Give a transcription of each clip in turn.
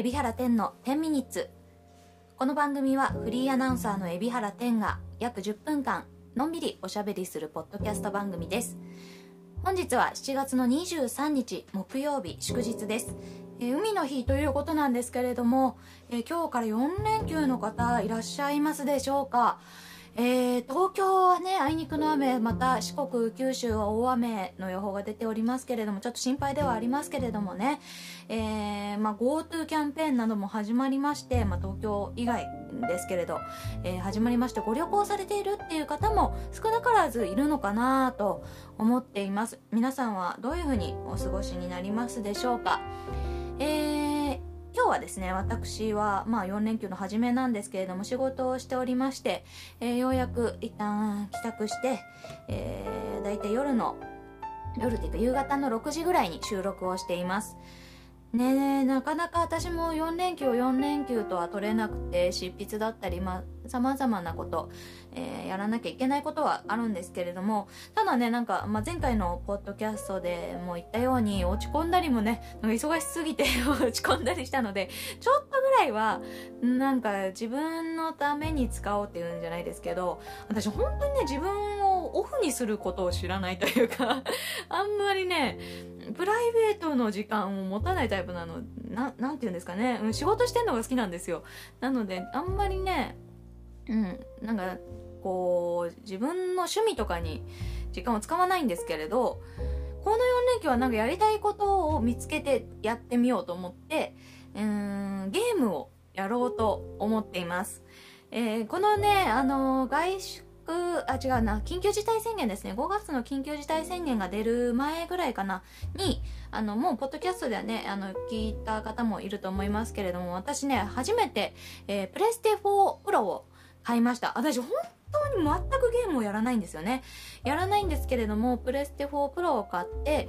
海老原天の10ミニッツ。この番組はフリーアナウンサーの海老原天が約10分間のんびりおしゃべりするポッドキャスト番組です。本日は7月の23日木曜日祝日です。えー海の日ということなんですけれども、えー今日から4連休の方いらっしゃいますでしょうか？えー東京はね、あいにくの雨、また四国、九州は大雨の予報が出ておりますけれども、ちょっと心配ではありますけれどもね、えーまあ、GoTo キャンペーンなども始まりまして、まあ、東京以外ですけれど、えー始まりまして、ご旅行されているっていう方も少なからずいるのかなと思っています。皆さんはどういうふうにお過ごしになりますでしょうか？日はですね私は、まあ、4連休の初めなんですけれども仕事をしておりまして、えーようやく一旦帰宅して、えー、大体夜の夜っていうか夕方の6時ぐらいに収録をしています。ねなかなか私も4連休4連休とは取れなくて執筆だったりまあ様々なこと、えーやらなきゃいけないことはあるんですけれどもただねなんか、まあ、前回のポッドキャストでも言ったように落ち込んだりもね忙しすぎて 落ち込んだりしたのでちょっとぐらいはなんか自分のために使おうっていうんじゃないですけど私本当にね自分をオフにすることを知らないというか あんまりねプライベートの時間を持たないタイプなのななんて言うんですかね。うん仕事してんのが好きなんですよ。なのであんまりねうんなんかこう自分の趣味とかに時間を使わないんですけれどこの4連休はなんかやりたいことを見つけてやってみようと思ってうんゲームをやろうと思っています、えーこのねあの外出あ違うな。緊急事態宣言ですね。5月の緊急事態宣言が出る前ぐらいかな。にあのもうポッドキャストではねあの聞いた方もいると思いますけれども私ね初めて、えープレステ4プロを買いました。私本当に全くゲームをやらないんですよね。やらないんですけれどもプレステ4プロを買って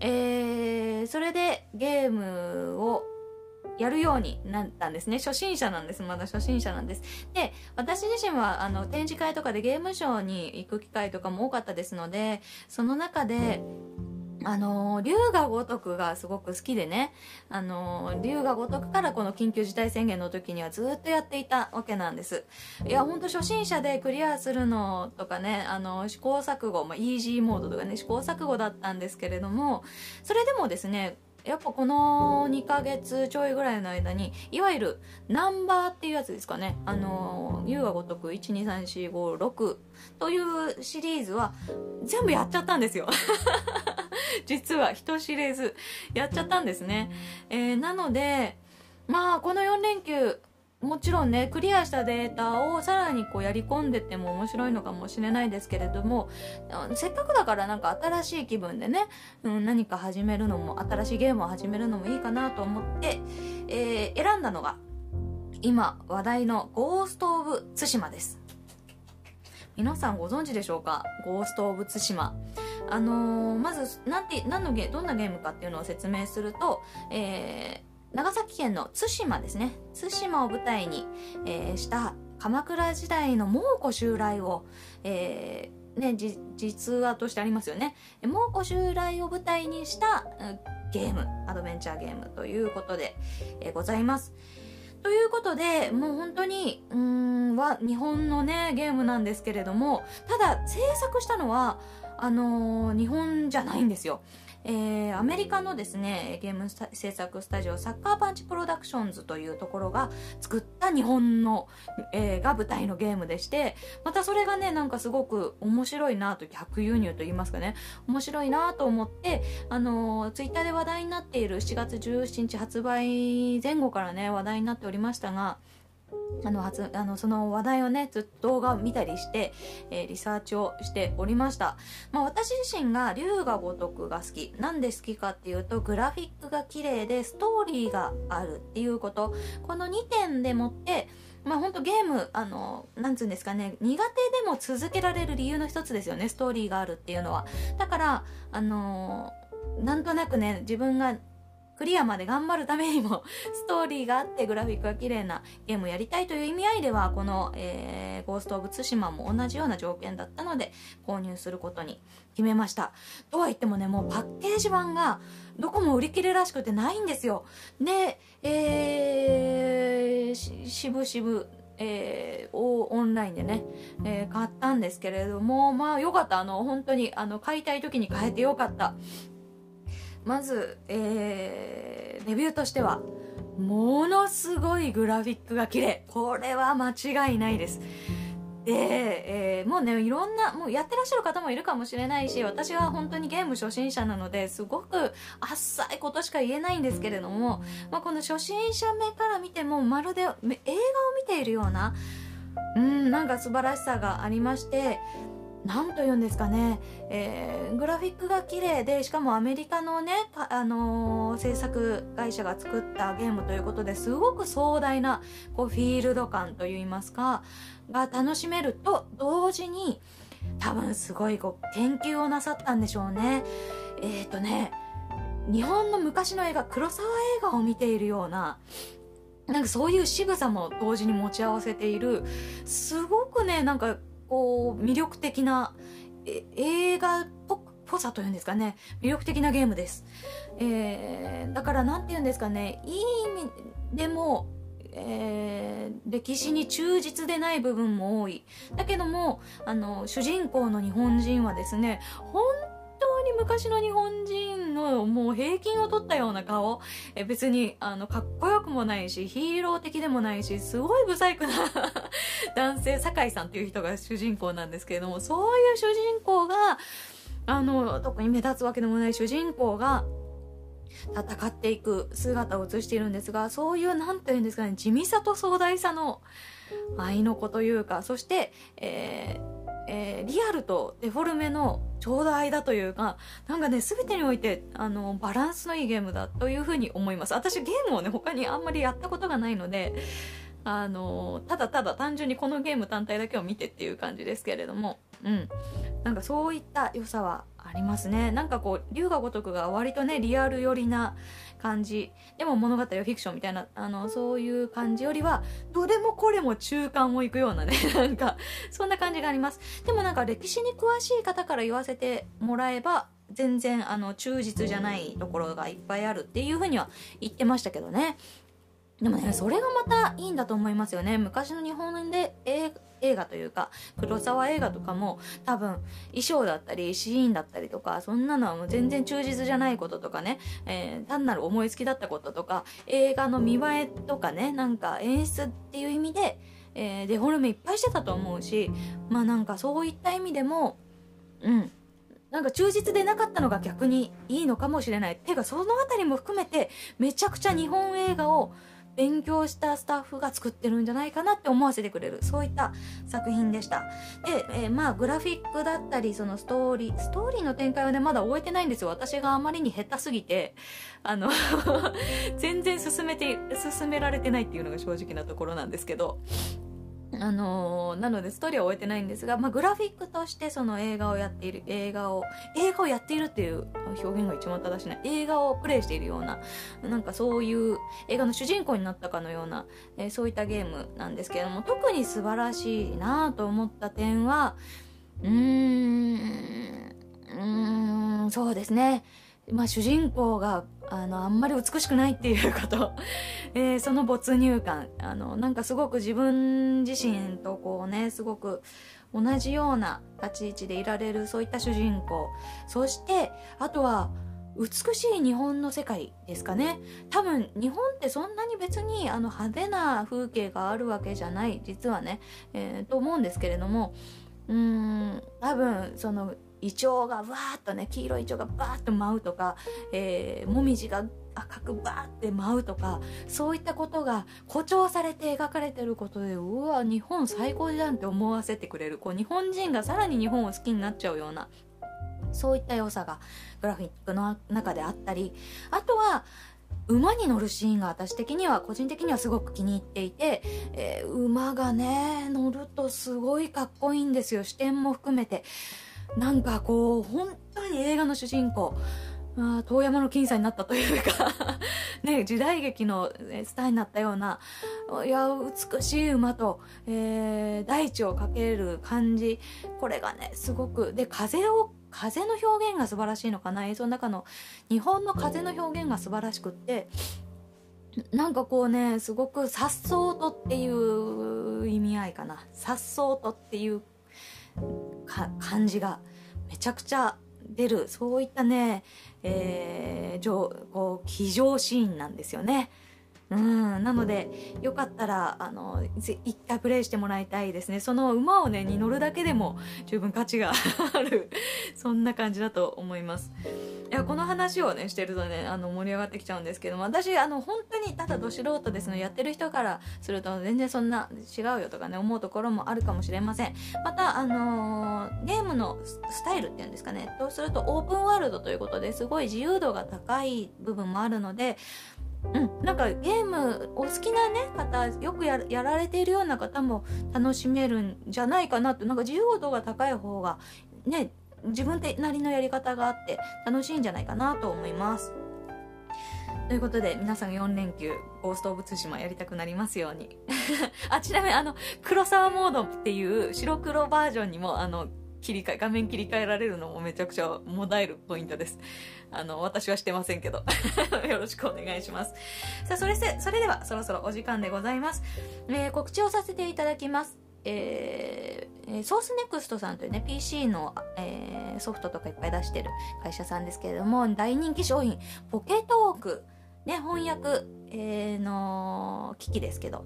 えーそれでゲームをやるようになったんですね。初心者なんです。まだ初心者なんです。で私自身はあの展示会とかでゲームショーに行く機会とかも多かったですのでその中であの龍が如くがすごく好きでねあの龍が如くからこの緊急事態宣言の時にはずっとやっていたわけなんです。いや本当初心者でクリアするのとかねあの試行錯誤、まあ、イージーモードとかね試行錯誤だったんですけれどもそれでもですねやっぱこの2ヶ月ちょいぐらいの間にいわゆるナンバーっていうやつですかね。あの優雅ごとく123456というシリーズは全部やっちゃったんですよ。実は人知れずやっちゃったんですね、えーなのでまあこの4連休もちろんねクリアしたデータをさらにこうやり込んでっても面白いのかもしれないですけれどもせっかくだからなんか新しい気分でね、うん、何か始めるのも新しいゲームを始めるのもいいかなと思って、えー選んだのが今話題の「ゴースト・オブ・ツシマ」です。皆さんご存知でしょうか？ゴースト・オブ・ツシマ。あのーまずなんて何のゲどんなゲームかっていうのを説明すると、えー長崎県の対馬ですね。対馬を舞台に、えーした鎌倉時代の蒙古襲来を、えーね、実話としてありますよね。蒙古襲来を舞台にしたゲームアドベンチャーゲームということで、えーございます。ということでもう本当にうんは日本のねゲームなんですけれどもただ制作したのはあのー日本じゃないんですよ。えーアメリカのですねゲーム制作スタジオサッカーパンチプロダクションズというところが作った日本の、えーが舞台のゲームでしてまたそれがねなんかすごく面白いなと逆輸入と言いますかね。面白いなと思ってあのーツイッターで話題になっている7月17日発売前後からね話題になっておりましたがあの初あのその話題をねずっと動画を見たりして、えーリサーチをしておりました、まあ、私自身が龍が如くが好き。なんで好きかっていうとグラフィックが綺麗でストーリーがあるっていうこと。この2点でもってまあ本当ゲームあのなんつうんですかね苦手でも続けられる理由の一つですよねストーリーがあるっていうのは。だからあのなんとなくね自分がクリアまで頑張るためにも ストーリーがあってグラフィックが綺麗なゲームをやりたいという意味合いではこの、えー、ゴースト・オブ・ツシマも同じような条件だったので購入することに決めましたとは言ってもねもうパッケージ版がどこも売り切れらしくてないんですよでえー、しぶしぶえー、をオンラインでね、えー、買ったんですけれども、まあよかった。あの、本当に、あの、買いたい時に買えてよかった。まず、えー、レビューとしては、ものすごいグラフィックが綺麗。これは間違いないです。で、えー、もうね、いろんな、もうやってらっしゃる方もいるかもしれないし、私は本当にゲーム初心者なので、すごく浅いことしか言えないんですけれども、まあ、この初心者目から見ても、まるで映画を見ているような、うん、なんか素晴らしさがありまして、何と言うんですかね、えー、グラフィックが綺麗でしかもアメリカのね、あのー、制作会社が作ったゲームということですごく壮大なこうフィールド感といいますかが楽しめると同時に多分すごいこう研究をなさったんでしょうね。えっ、ー、とね日本の昔の映画黒沢映画を見ているようななんかそういう仕草も同時に持ち合わせているすごくねなんかこう魅力的な映画っぽさというんですかね。魅力的なゲームです、えー、だから何て言うんですかね。いい意味でもえー、歴史に忠実でない部分も多い。だけども、あの、主人公の日本人はですね、本当に昔の日本人もう平均を取ったような顔。え別に、あの、かっこよくもないし、ヒーロー的でもないし、すごい不細工な 男性、酒井さんっていう人が主人公なんですけれども、そういう主人公が、あの、特に目立つわけでもない主人公が、戦っていく姿を映しているんですが、そういう、なんて言うんですかね、地味さと壮大さの愛の子というか、そして、えーえー、リアルとデフォルメのちょうど間というか、なんかね、すべてにおいて、あの、バランスのいいゲームだというふうに思います。私ゲームをね、他にあんまりやったことがないので、あの、ただただ単純にこのゲーム単体だけを見てっていう感じですけれども、うん。なんかそういった良さはありますね。なんかこう、龍が如くが割とね、リアル寄りな感じ。でも物語はフィクションみたいな、あの、そういう感じよりは、どれもこれも中間を行くようなね、なんか、そんな感じがあります。でもなんか歴史に詳しい方から言わせてもらえば、全然あの忠実じゃないところがいっぱいあるっていうふうには言ってましたけどね。でもね、それがまたいいんだと思いますよね。昔の日本で映画というか、黒沢映画とかも多分衣装だったりシーンだったりとか、そんなのはもう全然忠実じゃないこととかね、えー、単なる思いつきだったこととか、映画の見栄えとかね、なんか演出っていう意味で、えー、デフォルメいっぱいしてたと思うし、まあなんかそういった意味でも、うん、なんか忠実でなかったのが逆にいいのかもしれない。てかそのあたりも含めてめちゃくちゃ日本映画を勉強したスタッフが作ってるんじゃないかなって思わせてくれる。そういった作品でした。で、えー、まあグラフィックだったりそのストーリーストーリーの展開はねまだ終えてないんですよ。私があまりに下手すぎてあの 全然進めて進められてないっていうのが正直なところなんですけど。あのー、なのでストーリーは終えてないんですが、まあ、グラフィックとしてその映画をやっている、映画を、映画をやっているっていう表現が一番正しいな。映画をプレイしているような、なんかそういう映画の主人公になったかのような、えー、そういったゲームなんですけれども、特に素晴らしいなと思った点は、うーん、うーん、そうですね。まあ、主人公があのあんまり美しくないっていうこと。えー、その没入感。あのなんかすごく自分自身とこうねすごく同じような立ち位置でいられるそういった主人公。そしてあとは美しい日本の世界ですかね。多分日本ってそんなに別にあの派手な風景があるわけじゃない実はね、えー、と思うんですけれども。うーん多分そのイチョウがわーっとね黄色いイチョウがバーッと舞うとか、えー、もみじが赤くバーって舞うとかそういったことが誇張されて描かれてることでうわ日本最高じゃんって思わせてくれる。こう日本人がさらに日本を好きになっちゃうようなそういった良さがグラフィックの中であったりあとは馬に乗るシーンが私的には個人的にはすごく気に入っていて、えー、馬がね乗るとすごいかっこいいんですよ。視点も含めて。なんかこう本当に映画の主人公あ遠山の金さんになったというか ね、時代劇のスターになったような、いや、美しい馬と、えー、大地をかける感じ。これがね、すごく、で、風を、風の表現が素晴らしいのかな？映像の中の日本の風の表現が素晴らしくって、なんかこうね、すごく颯爽とっていう意味合いかな。颯爽とっていう感じがめちゃくちゃ出る、そういったね、えー、上、こう、騎乗シーンなんですよね。うん、なので、よかったら、あの、一回プレイしてもらいたいですね。その馬をね、に乗るだけでも十分価値がある、そんな感じだと思います。いや、この話をね、してるとね、あの、盛り上がってきちゃうんですけども、私、あの、本当にただど素人ですの、やってる人からすると、全然そんな違うよとかね、思うところもあるかもしれません。また、あのー、ゲームのスタイルっていうんですかね、とするとオープンワールドということですごい自由度が高い部分もあるので、うん、なんかゲームお好きなね方よくやられているような方も楽しめるんじゃないかなってなんか自由度が高い方がね自分なりのやり方があって楽しいんじゃないかなと思います。ということで、皆さん4連休、ゴースト・オブ・ツシマやりたくなりますように。あ、ちなみにあの、黒沢モードっていう白黒バージョンにも、あの、切り替え、画面切り替えられるのもめちゃくちゃもだえるポイントです。あの、私はしてませんけど。よろしくお願いします。さあ、それせ、それではそろそろお時間でございます。えー、告知をさせていただきます。えー、ソースネクストさんというね、PC の、えー、ソフトとかいっぱい出してる会社さんですけれども、大人気商品、ポケトーク、ね、翻訳、えー、の機器ですけど、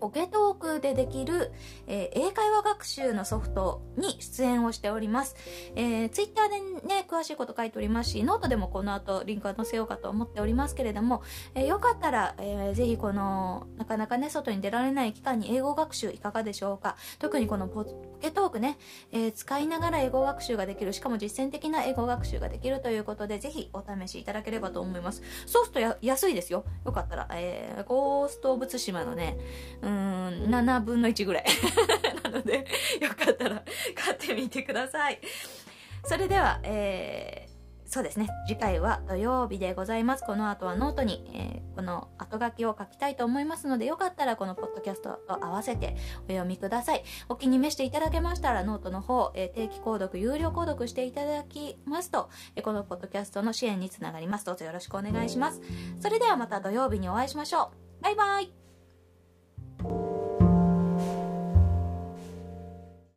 ポケトークでできる、えー、英会話学習のソフトに出演をしております。えー、ツイッターでね、詳しいこと書いておりますし、ノートでもこの後リンクを載せようかと思っておりますけれども、えー、よかったら、えー、ぜひこの、なかなかね、外に出られない期間に英語学習いかがでしょうか。特にこのポケトークね、えー、使いながら英語学習ができる、しかも実践的な英語学習ができるということで、ぜひお試しいただければと思います。ソフトや安いですよ。よかったら、えー、ゴースト・オブ・ツシマのね、うん、7分の1ぐらい。なので、よかったら買ってみてください。それでは、えー、そうですね。次回は土曜日でございます。この後はノートに、えー、この後書きを書きたいと思いますので、よかったらこのポッドキャストと合わせてお読みください。お気に召していただけましたら、ノートの方、えー、定期購読、有料購読していただきますと、えー、このポッドキャストの支援につながります。どうぞよろしくお願いします。それではまた土曜日にお会いしましょう。バイバイ